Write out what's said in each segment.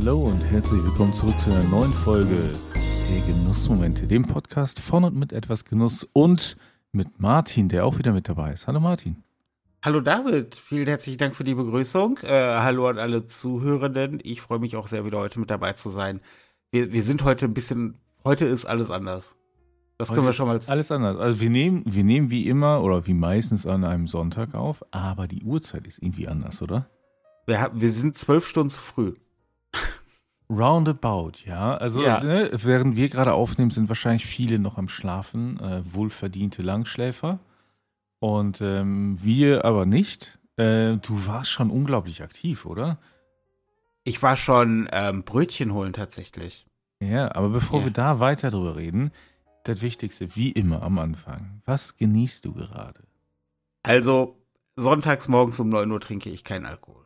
Hallo und herzlich willkommen zurück zu einer neuen Folge der Genussmomente, dem Podcast von und mit etwas Genuss und mit Martin, der auch wieder mit dabei ist. Hallo Martin. Hallo David, vielen herzlichen Dank für die Begrüßung. Äh, hallo an alle Zuhörenden. Ich freue mich auch sehr, wieder heute mit dabei zu sein. Wir, wir sind heute ein bisschen, heute ist alles anders. Das können wir schon mal. Alles anders. Also wir nehmen, wir nehmen wie immer oder wie meistens an einem Sonntag auf, aber die Uhrzeit ist irgendwie anders, oder? Wir, wir sind zwölf Stunden zu früh. Roundabout, ja. Also ja. Ne, während wir gerade aufnehmen, sind wahrscheinlich viele noch am Schlafen, äh, wohlverdiente Langschläfer. Und ähm, wir aber nicht. Äh, du warst schon unglaublich aktiv, oder? Ich war schon ähm, Brötchen holen tatsächlich. Ja, aber bevor ja. wir da weiter drüber reden, das Wichtigste, wie immer am Anfang. Was genießt du gerade? Also, sonntags morgens um 9 Uhr trinke ich keinen Alkohol.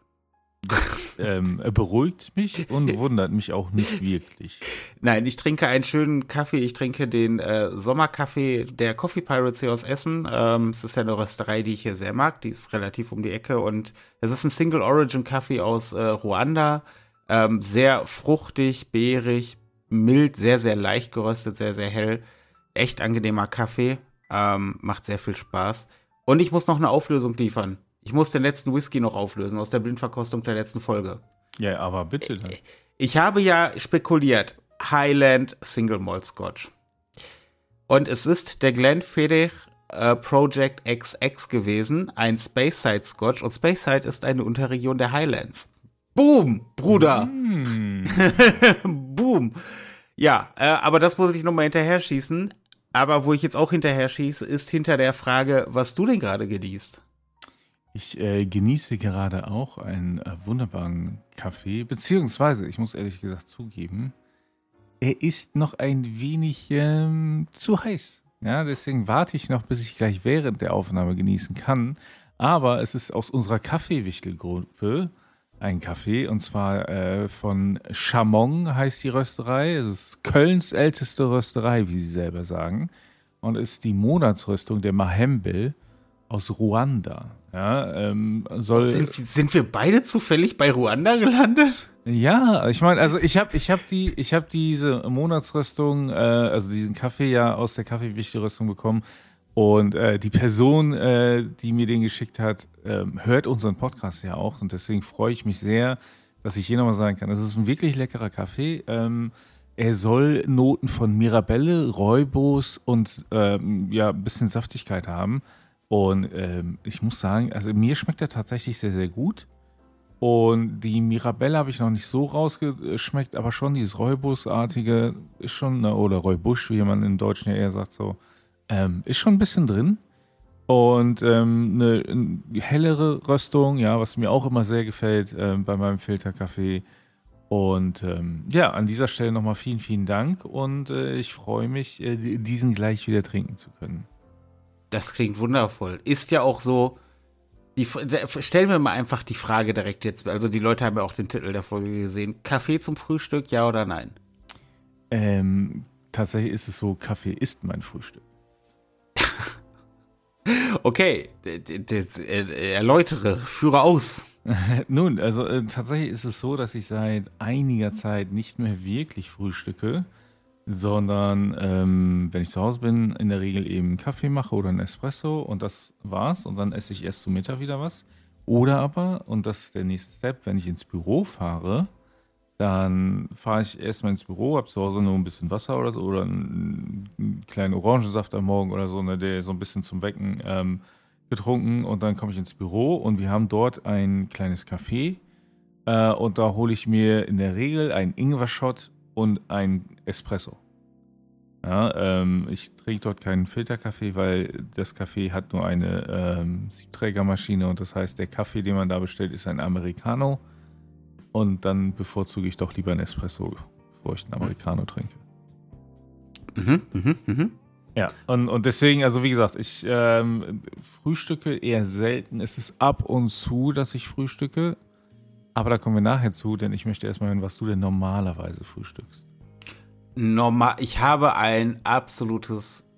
Das ähm, beruhigt mich und wundert mich auch nicht wirklich. Nein, ich trinke einen schönen Kaffee. Ich trinke den äh, Sommerkaffee der Coffee Pirates hier aus Essen. Ähm, es ist ja eine Rösterei, die ich hier sehr mag. Die ist relativ um die Ecke und es ist ein Single Origin Kaffee aus äh, Ruanda. Ähm, sehr fruchtig, beerig, mild, sehr, sehr leicht geröstet, sehr, sehr hell. Echt angenehmer Kaffee. Ähm, macht sehr viel Spaß. Und ich muss noch eine Auflösung liefern. Ich muss den letzten Whisky noch auflösen aus der Blindverkostung der letzten Folge. Ja, aber bitte. Dann. Ich habe ja spekuliert. Highland Single Malt Scotch. Und es ist der Glenfiddich äh, Project XX gewesen, ein Speyside Scotch. Und Speyside ist eine Unterregion der Highlands. Boom, Bruder. Mm. Boom. Ja, äh, aber das muss ich nochmal hinterher schießen. Aber wo ich jetzt auch hinterher schieße, ist hinter der Frage, was du denn gerade genießt. Ich äh, genieße gerade auch einen äh, wunderbaren Kaffee, beziehungsweise, ich muss ehrlich gesagt zugeben, er ist noch ein wenig ähm, zu heiß. Ja, deswegen warte ich noch, bis ich gleich während der Aufnahme genießen kann. Aber es ist aus unserer Kaffeewichtelgruppe ein Kaffee und zwar äh, von Chamon heißt die Rösterei. Es ist Kölns älteste Rösterei, wie sie selber sagen. Und ist die Monatsrüstung der Mahembe aus Ruanda. Ja, ähm, soll sind, sind wir beide zufällig bei Ruanda gelandet? Ja, ich meine, also ich habe ich hab die ich habe diese Monatsrüstung, äh, also diesen Kaffee ja aus der Kaffeewichtelrüstung bekommen und äh, die Person, äh, die mir den geschickt hat, ähm, hört unseren Podcast ja auch und deswegen freue ich mich sehr, dass ich hier nochmal sagen kann, das ist ein wirklich leckerer Kaffee. Ähm, er soll Noten von Mirabelle, Räubos und ähm, ja, ein bisschen Saftigkeit haben. Und ähm, ich muss sagen, also mir schmeckt er tatsächlich sehr, sehr gut. Und die Mirabelle habe ich noch nicht so rausgeschmeckt, aber schon dieses Räubusartige ist schon, ne, oder Räubusch, wie man im Deutschen ja eher sagt, so, ähm, ist schon ein bisschen drin. Und ähm, eine, eine, hellere Röstung, ja, was mir auch immer sehr gefällt ähm, bei meinem Filterkaffee. Und ähm, ja, an dieser Stelle nochmal vielen, vielen Dank und äh, ich freue mich, äh, diesen gleich wieder trinken zu können. Das klingt wundervoll. Ist ja auch so. Die, stellen wir mal einfach die Frage direkt jetzt. Also die Leute haben ja auch den Titel der Folge gesehen. Kaffee zum Frühstück, ja oder nein? Ähm, tatsächlich ist es so, Kaffee ist mein Frühstück. okay, das, äh, erläutere, führe aus. Nun, also äh, tatsächlich ist es so, dass ich seit einiger Zeit nicht mehr wirklich frühstücke sondern ähm, wenn ich zu Hause bin, in der Regel eben Kaffee mache oder ein Espresso und das war's und dann esse ich erst zum Mittag wieder was. Oder aber, und das ist der nächste Step, wenn ich ins Büro fahre, dann fahre ich erstmal ins Büro, habe zu Hause nur ein bisschen Wasser oder so oder einen, einen kleinen Orangensaft am Morgen oder so, ne, der so ein bisschen zum Wecken ähm, getrunken und dann komme ich ins Büro und wir haben dort ein kleines Café äh, und da hole ich mir in der Regel einen Ingwer-Shot und ein Espresso. Ja, ähm, ich trinke dort keinen Filterkaffee, weil das Kaffee hat nur eine ähm, Siebträgermaschine und das heißt, der Kaffee, den man da bestellt, ist ein Americano. Und dann bevorzuge ich doch lieber ein Espresso, bevor ich einen Americano trinke. Mhm, mhm, mhm. Ja, und, und deswegen, also wie gesagt, ich ähm, frühstücke eher selten. Es ist ab und zu, dass ich frühstücke. Aber da kommen wir nachher zu, denn ich möchte erstmal hören, was du denn normalerweise frühstückst. Normal, ich habe ein absolutes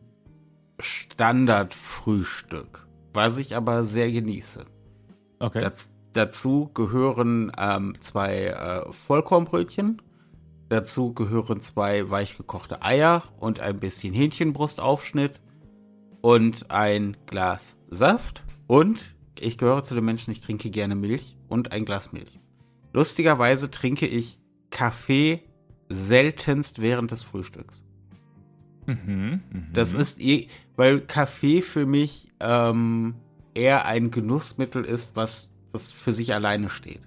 Standardfrühstück, was ich aber sehr genieße. Okay. Das, dazu gehören ähm, zwei äh, Vollkornbrötchen. Dazu gehören zwei weichgekochte Eier und ein bisschen Hähnchenbrustaufschnitt und ein Glas Saft. Und ich gehöre zu den Menschen, ich trinke gerne Milch und ein Glas Milch. Lustigerweise trinke ich Kaffee seltenst während des Frühstücks. Mhm, mh. Das ist eh, weil Kaffee für mich ähm, eher ein Genussmittel ist, was, was für sich alleine steht.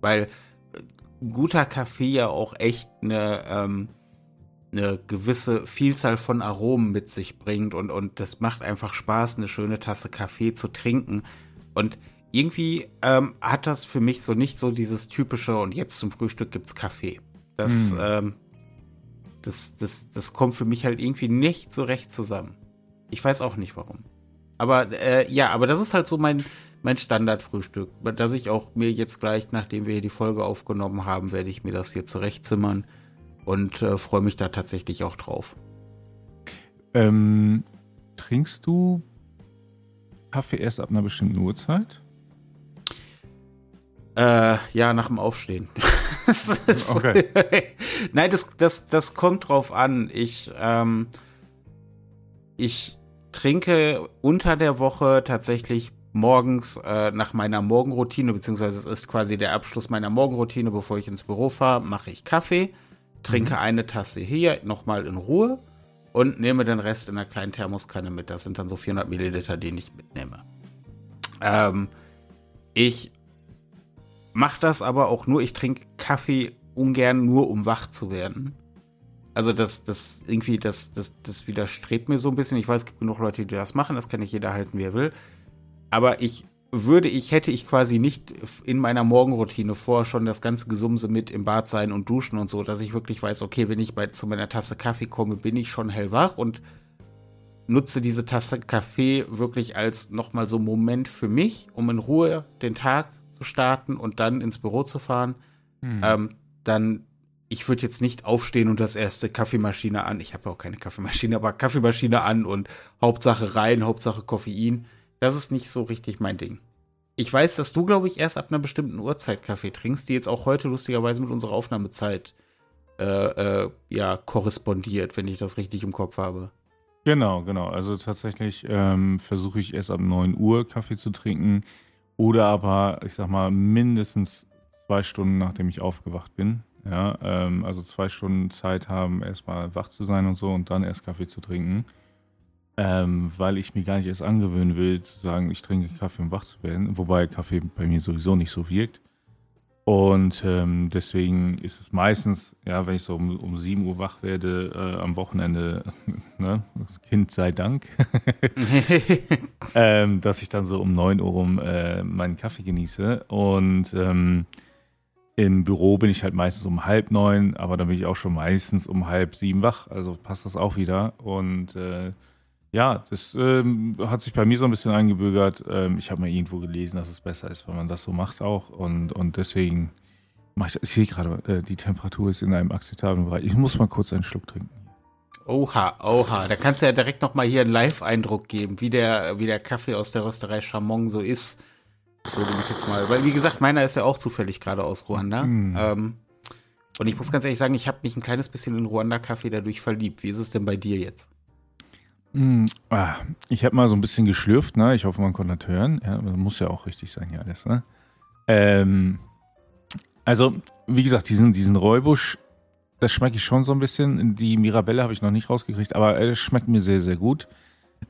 Weil äh, guter Kaffee ja auch echt eine, ähm, eine gewisse Vielzahl von Aromen mit sich bringt und, und das macht einfach Spaß, eine schöne Tasse Kaffee zu trinken. Und irgendwie ähm, hat das für mich so nicht so dieses typische und jetzt zum Frühstück gibt's Kaffee. Das, hm. ähm, das, das, das kommt für mich halt irgendwie nicht so recht zusammen. Ich weiß auch nicht warum. Aber äh, ja, aber das ist halt so mein, mein Standardfrühstück, dass ich auch mir jetzt gleich, nachdem wir hier die Folge aufgenommen haben, werde ich mir das hier zurechtzimmern und äh, freue mich da tatsächlich auch drauf. Ähm, trinkst du Kaffee erst ab einer bestimmten Uhrzeit? Äh, ja, nach dem Aufstehen. okay. Nein, das, das, das kommt drauf an. Ich, ähm, ich trinke unter der Woche tatsächlich morgens äh, nach meiner Morgenroutine, beziehungsweise es ist quasi der Abschluss meiner Morgenroutine, bevor ich ins Büro fahre, mache ich Kaffee, trinke mhm. eine Tasse hier nochmal in Ruhe und nehme den Rest in einer kleinen Thermoskanne mit. Das sind dann so 400 Milliliter, die ich mitnehme. Ähm, ich mache das aber auch nur, ich trinke Kaffee ungern nur, um wach zu werden. Also das, das irgendwie, das, das, das widerstrebt mir so ein bisschen. Ich weiß, es gibt genug Leute, die das machen, das kann nicht jeder halten, wie er will. Aber ich würde ich, hätte ich quasi nicht in meiner Morgenroutine vor schon das ganze Gesumse mit im Bad sein und duschen und so, dass ich wirklich weiß, okay, wenn ich bei, zu meiner Tasse Kaffee komme, bin ich schon hellwach und nutze diese Tasse Kaffee wirklich als nochmal so Moment für mich, um in Ruhe den Tag zu starten und dann ins Büro zu fahren, hm. ähm, dann ich würde jetzt nicht aufstehen und das erste Kaffeemaschine an. Ich habe ja auch keine Kaffeemaschine, aber Kaffeemaschine an und Hauptsache rein, Hauptsache Koffein. Das ist nicht so richtig mein Ding. Ich weiß, dass du, glaube ich, erst ab einer bestimmten Uhrzeit Kaffee trinkst, die jetzt auch heute lustigerweise mit unserer Aufnahmezeit äh, äh, ja korrespondiert, wenn ich das richtig im Kopf habe. Genau, genau. Also tatsächlich ähm, versuche ich erst ab 9 Uhr Kaffee zu trinken. Oder aber, ich sag mal, mindestens zwei Stunden, nachdem ich aufgewacht bin. Ja, ähm, also zwei Stunden Zeit haben, erstmal wach zu sein und so und dann erst Kaffee zu trinken. Ähm, weil ich mir gar nicht erst angewöhnen will, zu sagen, ich trinke Kaffee, um wach zu werden. Wobei Kaffee bei mir sowieso nicht so wirkt. Und ähm, deswegen ist es meistens, ja, wenn ich so um, um 7 Uhr wach werde, äh, am Wochenende, ne, Kind sei Dank, ähm, dass ich dann so um 9 Uhr rum äh, meinen Kaffee genieße. Und ähm, im Büro bin ich halt meistens um halb neun, aber dann bin ich auch schon meistens um halb sieben wach. Also passt das auch wieder. Und äh, ja, das ähm, hat sich bei mir so ein bisschen eingebürgert. Ähm, ich habe mal irgendwo gelesen, dass es besser ist, wenn man das so macht auch. Und, und deswegen mache ich das. Ich sehe gerade, äh, die Temperatur ist in einem akzeptablen Bereich. Ich muss mal kurz einen Schluck trinken. Oha, oha. Da kannst du ja direkt noch mal hier einen Live-Eindruck geben, wie der, wie der Kaffee aus der Rösterei Chamon so ist. Würde mich jetzt mal, weil wie gesagt, meiner ist ja auch zufällig gerade aus Ruanda. Mm. Ähm, und ich muss ganz ehrlich sagen, ich habe mich ein kleines bisschen in Ruanda-Kaffee dadurch verliebt. Wie ist es denn bei dir jetzt? Mm, ah, ich habe mal so ein bisschen geschlürft, ne? Ich hoffe, man konnte das hören. Ja, das muss ja auch richtig sein hier alles, ne? Ähm, also, wie gesagt, diesen, diesen Räubusch, das schmecke ich schon so ein bisschen. Die Mirabelle habe ich noch nicht rausgekriegt, aber es schmeckt mir sehr, sehr gut.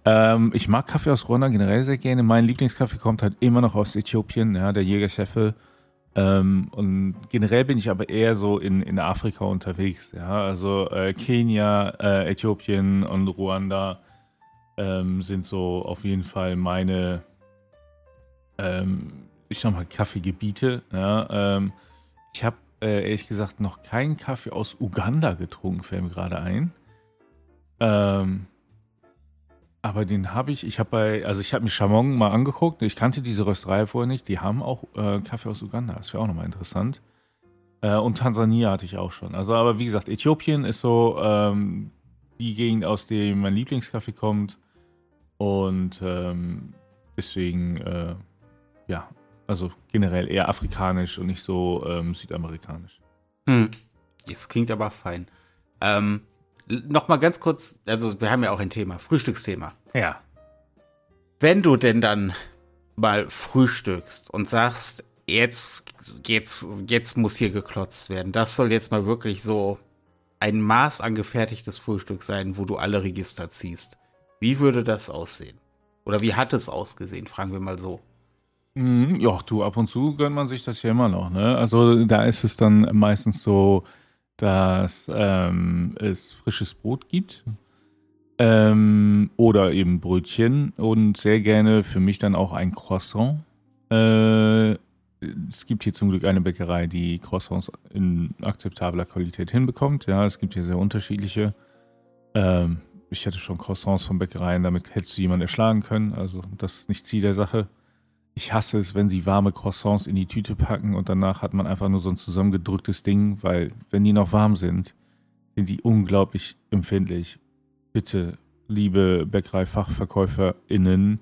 Ähm, ich mag Kaffee aus Ruanda generell sehr gerne. Mein Lieblingskaffee kommt halt immer noch aus Äthiopien, ja, der Jägerscheffe. Ähm, und generell bin ich aber eher so in, in Afrika unterwegs, ja. Also äh, Kenia, äh, Äthiopien und Ruanda ähm, sind so auf jeden Fall meine, ähm, ich sag mal, Kaffeegebiete. Ja. Ähm, ich habe äh, ehrlich gesagt noch keinen Kaffee aus Uganda getrunken, fällt mir gerade ein. Ähm, aber den habe ich, ich habe bei, also ich habe mir Chamon mal angeguckt, ich kannte diese Rösterei vorher nicht, die haben auch äh, Kaffee aus Uganda, das wäre auch nochmal interessant. Äh, und Tansania hatte ich auch schon. Also, aber wie gesagt, Äthiopien ist so ähm, die Gegend, aus der mein Lieblingskaffee kommt. Und ähm, deswegen, äh, ja, Also generell eher afrikanisch und nicht so ähm, südamerikanisch. Hm. Das klingt aber fein. Ähm, Nochmal ganz kurz, also wir haben ja auch ein Thema, Frühstücksthema. Ja. Wenn du denn dann mal frühstückst und sagst, jetzt, jetzt, jetzt muss hier geklotzt werden, das soll jetzt mal wirklich so ein Maß angefertigtes Frühstück sein, wo du alle Register ziehst. Wie würde das aussehen? Oder wie hat es ausgesehen, fragen wir mal so. Mhm, ja, du, ab und zu gönnt man sich das ja immer noch, ne? Also da ist es dann meistens so, dass ähm, es frisches Brot gibt ähm, oder eben Brötchen und sehr gerne für mich dann auch ein Croissant. Äh, es gibt hier zum Glück eine Bäckerei, die Croissants in akzeptabler Qualität hinbekommt. Ja, es gibt hier sehr unterschiedliche. Ähm, ich hatte schon Croissants von Bäckereien, damit hättest du jemanden erschlagen können. Also das ist nicht Ziel der Sache. Ich hasse es, wenn sie warme Croissants in die Tüte packen und danach hat man einfach nur so ein zusammengedrücktes Ding, weil wenn die noch warm sind, sind die unglaublich empfindlich. Bitte, liebe Bäckerei-FachverkäuferInnen,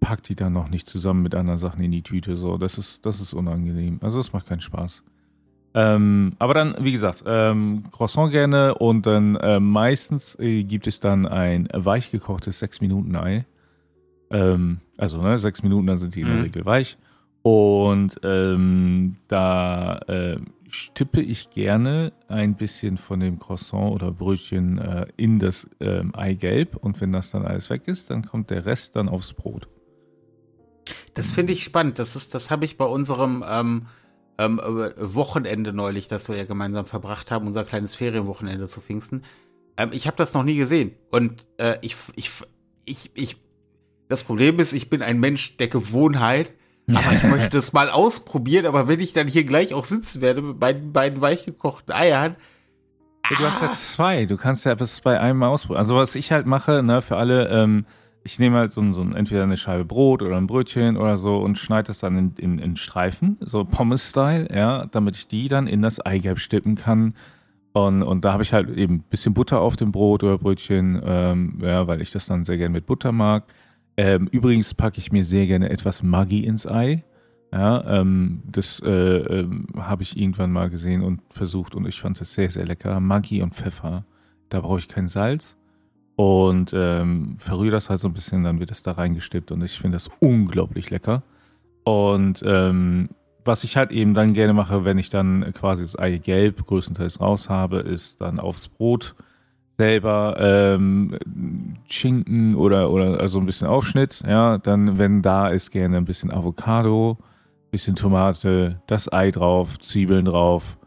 packt die dann noch nicht zusammen mit anderen Sachen in die Tüte. So, das ist, das ist unangenehm. Also das macht keinen Spaß. Ähm, aber dann, wie gesagt, ähm, Croissant gerne und dann äh, meistens äh, gibt es dann ein weich gekochtes 6-Minuten-Ei. Ähm, also ne, sechs Minuten, dann sind die in der mhm. Regel weich. Und ähm, da äh, stippe ich gerne ein bisschen von dem Croissant oder Brötchen äh, in das ähm, Eigelb. Und wenn das dann alles weg ist, dann kommt der Rest dann aufs Brot. Das finde ich spannend. Das ist, das habe ich bei unserem ähm, ähm, Wochenende neulich, das wir ja gemeinsam verbracht haben, unser kleines Ferienwochenende zu Pfingsten. Ähm, ich habe das noch nie gesehen. Und äh, ich, ich, ich, ich das Problem ist, ich bin ein Mensch der Gewohnheit, aber ich möchte es mal ausprobieren. Aber wenn ich dann hier gleich auch sitzen werde mit meinen beiden weichgekochten Eiern. Du hast ja zwei. Du kannst ja etwas bei einem mal ausprobieren. Also was ich halt mache, ne, für alle, ähm, ich nehme halt so, ein, so ein, entweder eine Scheibe Brot oder ein Brötchen oder so und schneide es dann in, in, in Streifen, so Pommes-Style, ja, damit ich die dann in das Eigelb stippen kann. Und, und da habe ich halt eben ein bisschen Butter auf dem Brot oder Brötchen, ähm, ja, weil ich das dann sehr gerne mit Butter mag. Ähm, übrigens packe ich mir sehr gerne etwas Maggi ins Ei. Ja, ähm, das äh, ähm, habe ich irgendwann mal gesehen und versucht und ich fand es sehr, sehr lecker. Maggi und Pfeffer. Da brauche ich kein Salz. Und ähm, verrühre das halt so ein bisschen, dann wird es da reingestippt und ich finde das unglaublich lecker. Und ähm, was ich halt eben dann gerne mache, wenn ich dann quasi das Ei gelb größtenteils raus habe, ist dann aufs Brot selber ähm, Schinken oder, oder also ein bisschen Aufschnitt, ja, dann, wenn da ist, gerne ein bisschen Avocado, bisschen Tomate, das Ei drauf, Zwiebeln drauf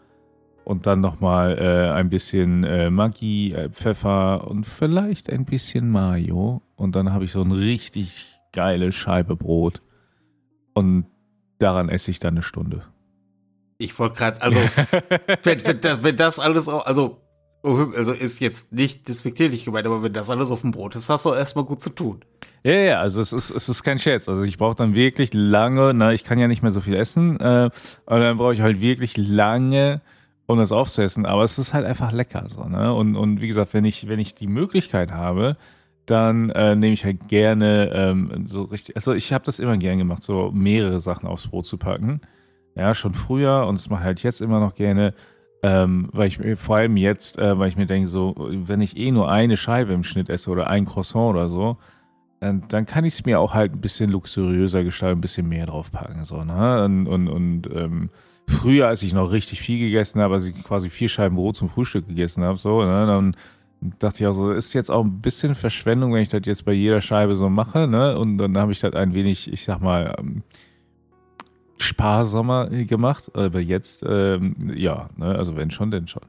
und dann nochmal äh, ein bisschen äh, Maggi, äh, Pfeffer und vielleicht ein bisschen Mayo und dann habe ich so ein richtig geile Scheibe Brot und daran esse ich dann eine Stunde. Ich wollte gerade, also wenn, wenn, das, wenn das alles, auch, also also ist jetzt nicht despektierlich gemeint, aber wenn das alles auf dem Brot ist, hast du erstmal gut zu tun. Ja, ja, also es ist, es ist kein Scherz. Also ich brauche dann wirklich lange, na, ich kann ja nicht mehr so viel essen, äh, und dann brauche ich halt wirklich lange, um das aufzuessen. Aber es ist halt einfach lecker so, ne? Und, und wie gesagt, wenn ich, wenn ich die Möglichkeit habe, dann äh, nehme ich halt gerne ähm, so richtig, also ich habe das immer gern gemacht, so mehrere Sachen aufs Brot zu packen. Ja, schon früher und das mache ich halt jetzt immer noch gerne. Ähm, weil ich mir vor allem jetzt, äh, weil ich mir denke, so, wenn ich eh nur eine Scheibe im Schnitt esse oder ein Croissant oder so, dann, dann kann ich es mir auch halt ein bisschen luxuriöser gestalten, ein bisschen mehr draufpacken. So, ne? Und, und, und ähm, früher, als ich noch richtig viel gegessen habe, als ich quasi vier Scheiben Brot zum Frühstück gegessen habe, so, ne, dann dachte ich auch so, ist jetzt auch ein bisschen Verschwendung, wenn ich das jetzt bei jeder Scheibe so mache, ne? Und dann habe ich das ein wenig, ich sag mal, ähm, sparsamer gemacht, aber jetzt, ähm, ja, ne, also wenn schon, denn schon.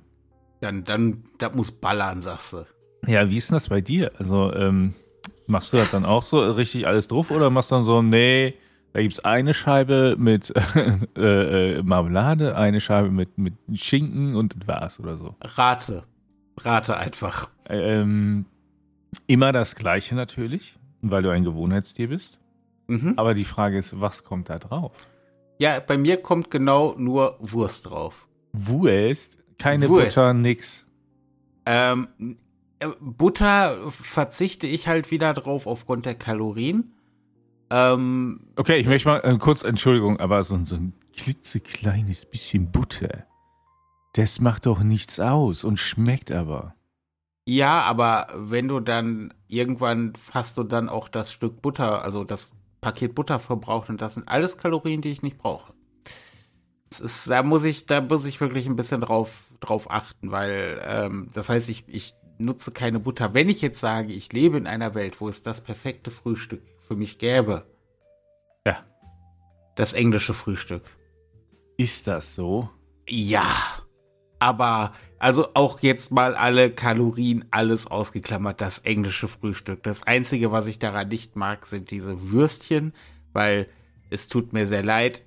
Dann, dann, das muss ballern, sagst du. Ja, wie ist denn das bei dir? Also, ähm, machst du das dann auch so richtig alles drauf oder machst du dann so, nee, da gibt es eine Scheibe mit äh, äh, Marmelade, eine Scheibe mit, mit Schinken und das war's oder so? Rate. Rate einfach. Ähm, immer das Gleiche natürlich, weil du ein Gewohnheitstier bist. Mhm. Aber die Frage ist, was kommt da drauf? Ja, bei mir kommt genau nur Wurst drauf. Wurst? Keine Wurst. Butter, nix. Ähm, äh, Butter verzichte ich halt wieder drauf aufgrund der Kalorien. Ähm, okay, ich möchte mal äh, kurz, Entschuldigung, aber so, so ein klitzekleines bisschen Butter, das macht doch nichts aus und schmeckt aber. Ja, aber wenn du dann irgendwann hast du dann auch das Stück Butter, also das Paket Butter verbraucht und das sind alles Kalorien, die ich nicht brauche. Das ist, da muss ich, da muss ich wirklich ein bisschen drauf, drauf achten, weil ähm, das heißt, ich, ich nutze keine Butter. Wenn ich jetzt sage, ich lebe in einer Welt, wo es das perfekte Frühstück für mich gäbe. Ja. Das englische Frühstück. Ist das so? Ja. Aber, also auch jetzt mal alle Kalorien, alles ausgeklammert, das englische Frühstück. Das Einzige, was ich daran nicht mag, sind diese Würstchen, weil es tut mir sehr leid.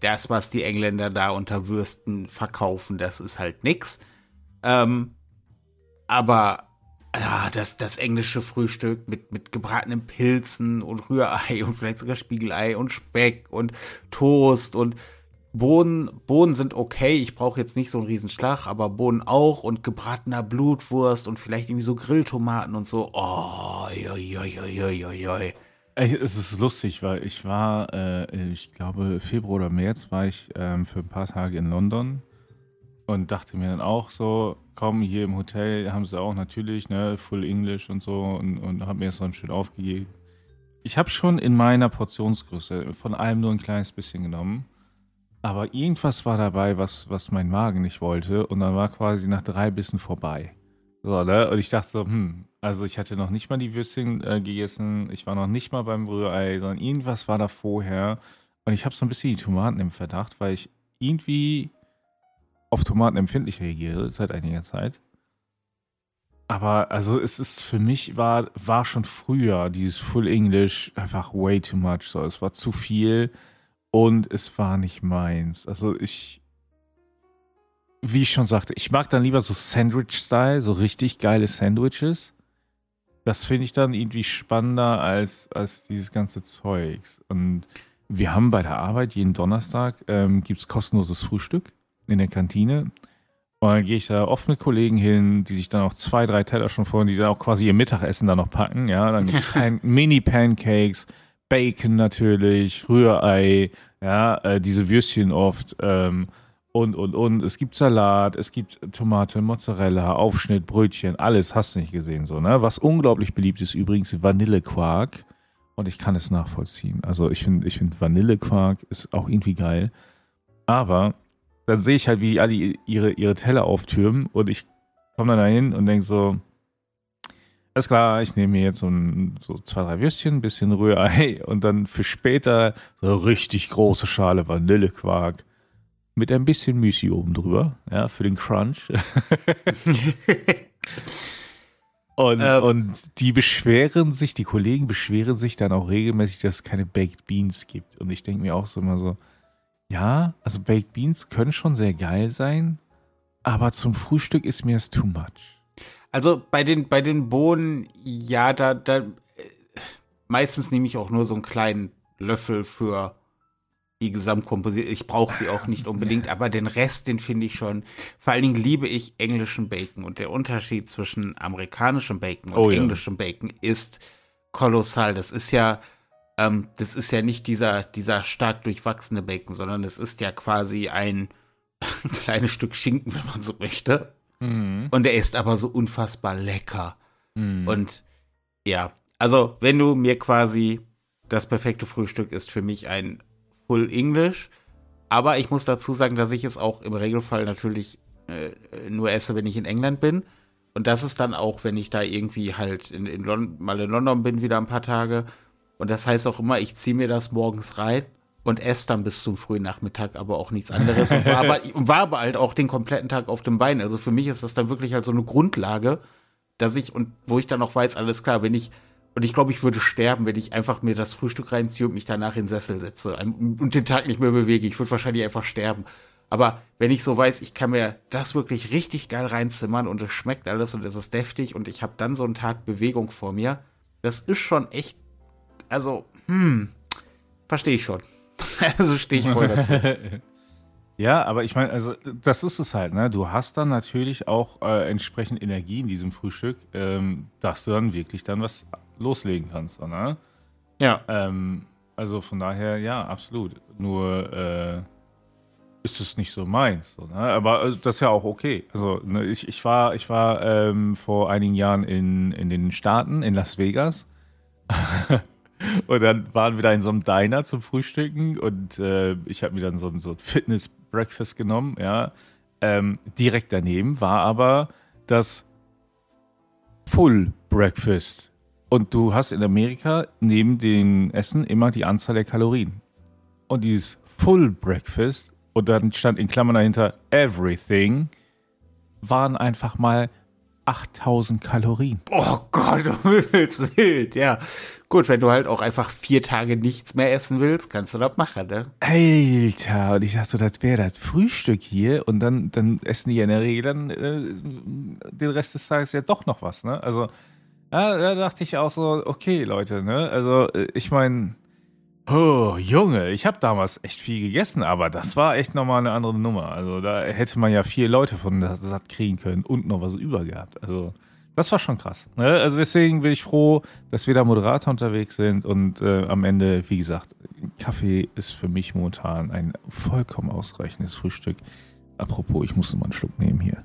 Das, was die Engländer da unter Würsten verkaufen, das ist halt nix. Ähm, aber ja, das, das englische Frühstück mit, mit gebratenen Pilzen und Rührei und vielleicht sogar Spiegelei und Speck und Toast und Bohnen, Bohnen sind okay. Ich brauche jetzt nicht so einen Riesenschlag, aber Bohnen auch und gebratener Blutwurst und vielleicht irgendwie so Grilltomaten und so. Oh, oi, oi, oi, oi, oi. Es ist lustig, weil ich war, äh, ich glaube, Februar oder März war ich ähm, für ein paar Tage in London und dachte mir dann auch so, komm, hier im Hotel haben sie auch natürlich, ne, Full English und so und, und habe mir das dann schön aufgegeben. Ich habe schon in meiner Portionsgröße von allem nur ein kleines bisschen genommen. Aber irgendwas war dabei, was, was mein Magen nicht wollte. Und dann war quasi nach drei Bissen vorbei. So, ne? Und ich dachte so, hm, also ich hatte noch nicht mal die Würstchen äh, gegessen. Ich war noch nicht mal beim Rührei, sondern irgendwas war da vorher. Und ich habe so ein bisschen die Tomaten im Verdacht, weil ich irgendwie auf Tomaten empfindlich reagiere seit einiger Zeit. Aber also es ist für mich war, war schon früher dieses Full English einfach way too much. So, es war zu viel und es war nicht meins. Also ich, wie ich schon sagte, ich mag dann lieber so Sandwich-Style, so richtig geile Sandwiches. Das finde ich dann irgendwie spannender als, als dieses ganze Zeugs. Und wir haben bei der Arbeit jeden Donnerstag ähm, gibt es kostenloses Frühstück in der Kantine. Und dann gehe ich da oft mit Kollegen hin, die sich dann auch zwei, drei Teller schon vorhin, die dann auch quasi ihr Mittagessen da noch packen. Ja, dann gibt es Mini-Pancakes, Bacon natürlich, Rührei, ja, äh, diese Würstchen oft ähm, und, und, und. Es gibt Salat, es gibt Tomate, Mozzarella, Aufschnitt, Brötchen, alles hast du nicht gesehen, so, ne? Was unglaublich beliebt ist übrigens Vanillequark. Und ich kann es nachvollziehen. Also ich finde, ich finde Vanillequark ist auch irgendwie geil. Aber dann sehe ich halt, wie alle ihre, ihre Teller auftürmen und ich komme dann dahin und denke so, alles klar, ich nehme mir jetzt so, ein, so zwei, drei Würstchen, ein bisschen Rührei und dann für später so eine richtig große Schale Vanillequark mit ein bisschen Müsli oben drüber, ja, für den Crunch. und, ähm. und die beschweren sich, die Kollegen beschweren sich dann auch regelmäßig, dass es keine Baked Beans gibt. Und ich denke mir auch so immer so, ja, also Baked Beans können schon sehr geil sein, aber zum Frühstück ist mir es too much. Also bei den, bei den Bohnen, ja, da, da meistens nehme ich auch nur so einen kleinen Löffel für die Gesamtkomposition. Ich brauche sie auch nicht unbedingt, aber den Rest, den finde ich schon. Vor allen Dingen liebe ich englischen Bacon und der Unterschied zwischen amerikanischem Bacon und oh, englischem ja. Bacon ist kolossal. Das ist ja, ähm, das ist ja nicht dieser, dieser stark durchwachsene Bacon, sondern es ist ja quasi ein kleines Stück Schinken, wenn man so möchte. Mhm. Und er ist aber so unfassbar lecker. Mhm. Und ja, also wenn du mir quasi das perfekte Frühstück ist für mich ein Full English. Aber ich muss dazu sagen, dass ich es auch im Regelfall natürlich äh, nur esse, wenn ich in England bin. Und das ist dann auch, wenn ich da irgendwie halt in, in mal in London bin, wieder ein paar Tage und das heißt auch immer, ich ziehe mir das morgens rein und esse dann bis zum frühen Nachmittag aber auch nichts anderes und war, aber, war aber halt auch den kompletten Tag auf dem Bein. Also für mich ist das dann wirklich halt so eine Grundlage, dass ich und wo ich dann auch weiß, alles klar, wenn ich und ich glaube, ich würde sterben, wenn ich einfach mir das Frühstück reinziehe und mich danach in den Sessel setze und den Tag nicht mehr bewege. Ich würde wahrscheinlich einfach sterben. Aber wenn ich so weiß, ich kann mir das wirklich richtig geil reinzimmern und es schmeckt alles und es ist deftig und ich habe dann so einen Tag Bewegung vor mir, das ist schon echt also, hm, verstehe ich schon. also stehe ich voll dazu. ja, aber ich meine, also das ist es halt, ne? Du hast dann natürlich auch äh, entsprechend Energie in diesem Frühstück, ähm, dass du dann wirklich dann was loslegen kannst, ne? Ja. Ähm, also von daher, ja, absolut. Nur äh, ist es nicht so meins. So, ne? Aber äh, das ist ja auch okay. Also ne, ich, ich war, ich war ähm, vor einigen Jahren in, in den Staaten, in Las Vegas. und dann waren wir da in so einem Diner zum Frühstücken und äh, ich habe mir dann so, so ein Fitness-Breakfast genommen, ja. Ähm, direkt daneben war aber das Full Breakfast. Und du hast in Amerika neben den Essen immer die Anzahl der Kalorien. Und dieses Full Breakfast und dann stand in Klammern dahinter Everything, waren einfach mal 8000 Kalorien. Oh Gott, du willst wild, ja. Gut, wenn du halt auch einfach vier Tage nichts mehr essen willst, kannst du das machen, ne? Alter, und ich dachte so, das wäre das Frühstück hier und dann, dann essen die in der Regel dann äh, den Rest des Tages ja doch noch was, ne? Also, ja, da dachte ich auch so, okay, Leute, ne? Also, äh, ich meine, Oh, Junge, ich habe damals echt viel gegessen, aber das war echt nochmal eine andere Nummer. Also da hätte man ja vier Leute von satt kriegen können und noch was über gehabt. Also das war schon krass. Ne? Also deswegen bin ich froh, dass wir da Moderator unterwegs sind und äh, am Ende, wie gesagt, Kaffee ist für mich momentan ein vollkommen ausreichendes Frühstück. Apropos, ich muss mal einen Schluck nehmen hier.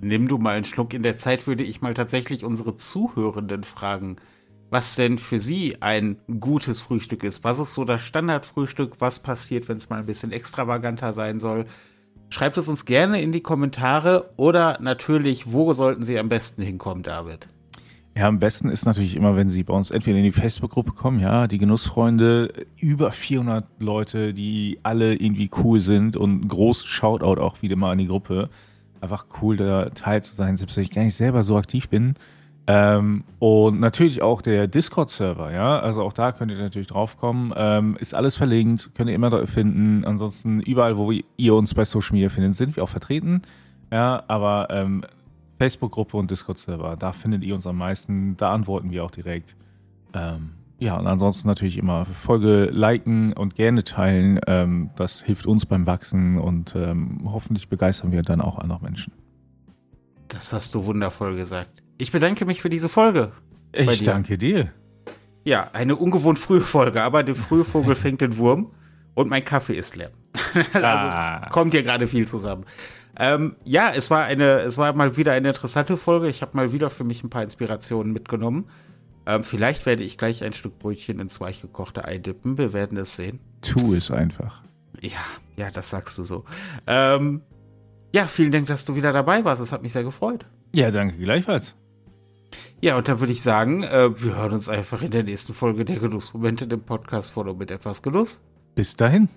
Nimm du mal einen Schluck. In der Zeit würde ich mal tatsächlich unsere Zuhörenden fragen was denn für Sie ein gutes Frühstück ist. Was ist so das Standardfrühstück? Was passiert, wenn es mal ein bisschen extravaganter sein soll? Schreibt es uns gerne in die Kommentare oder natürlich, wo sollten Sie am besten hinkommen, David? Ja, am besten ist natürlich immer, wenn Sie bei uns entweder in die Facebook-Gruppe kommen, ja, die Genussfreunde, über 400 Leute, die alle irgendwie cool sind und groß Shoutout auch wieder mal an die Gruppe. Einfach cool, da Teil zu sein, selbst wenn ich gar nicht selber so aktiv bin. Ähm, und natürlich auch der Discord-Server, ja. Also auch da könnt ihr natürlich draufkommen. Ähm, ist alles verlinkt, könnt ihr immer finden. Ansonsten überall, wo ihr uns bei Social Media findet, sind wir auch vertreten. Ja, aber ähm, Facebook-Gruppe und Discord-Server, da findet ihr uns am meisten. Da antworten wir auch direkt. Ähm, ja, und ansonsten natürlich immer Folge liken und gerne teilen. Ähm, das hilft uns beim Wachsen und ähm, hoffentlich begeistern wir dann auch andere Menschen. Das hast du wundervoll gesagt. Ich bedanke mich für diese Folge. Ich danke dir. Ja, eine ungewohnt frühe Folge, aber der frühe Vogel fängt den Wurm und mein Kaffee ist leer. also ah. es kommt hier gerade viel zusammen. Ähm, ja, es war eine, es war mal wieder eine interessante Folge. Ich habe mal wieder für mich ein paar Inspirationen mitgenommen. Ähm, vielleicht werde ich gleich ein Stück Brötchen ins weich gekochte Ei dippen. Wir werden es sehen. Tu es einfach. Ja, ja, das sagst du so. Ähm, ja, vielen Dank, dass du wieder dabei warst. Es hat mich sehr gefreut. Ja, danke gleichfalls. Ja, und dann würde ich sagen, äh, wir hören uns einfach in der nächsten Folge der Genussmomente, dem Podcast und mit etwas Genuss. Bis dahin.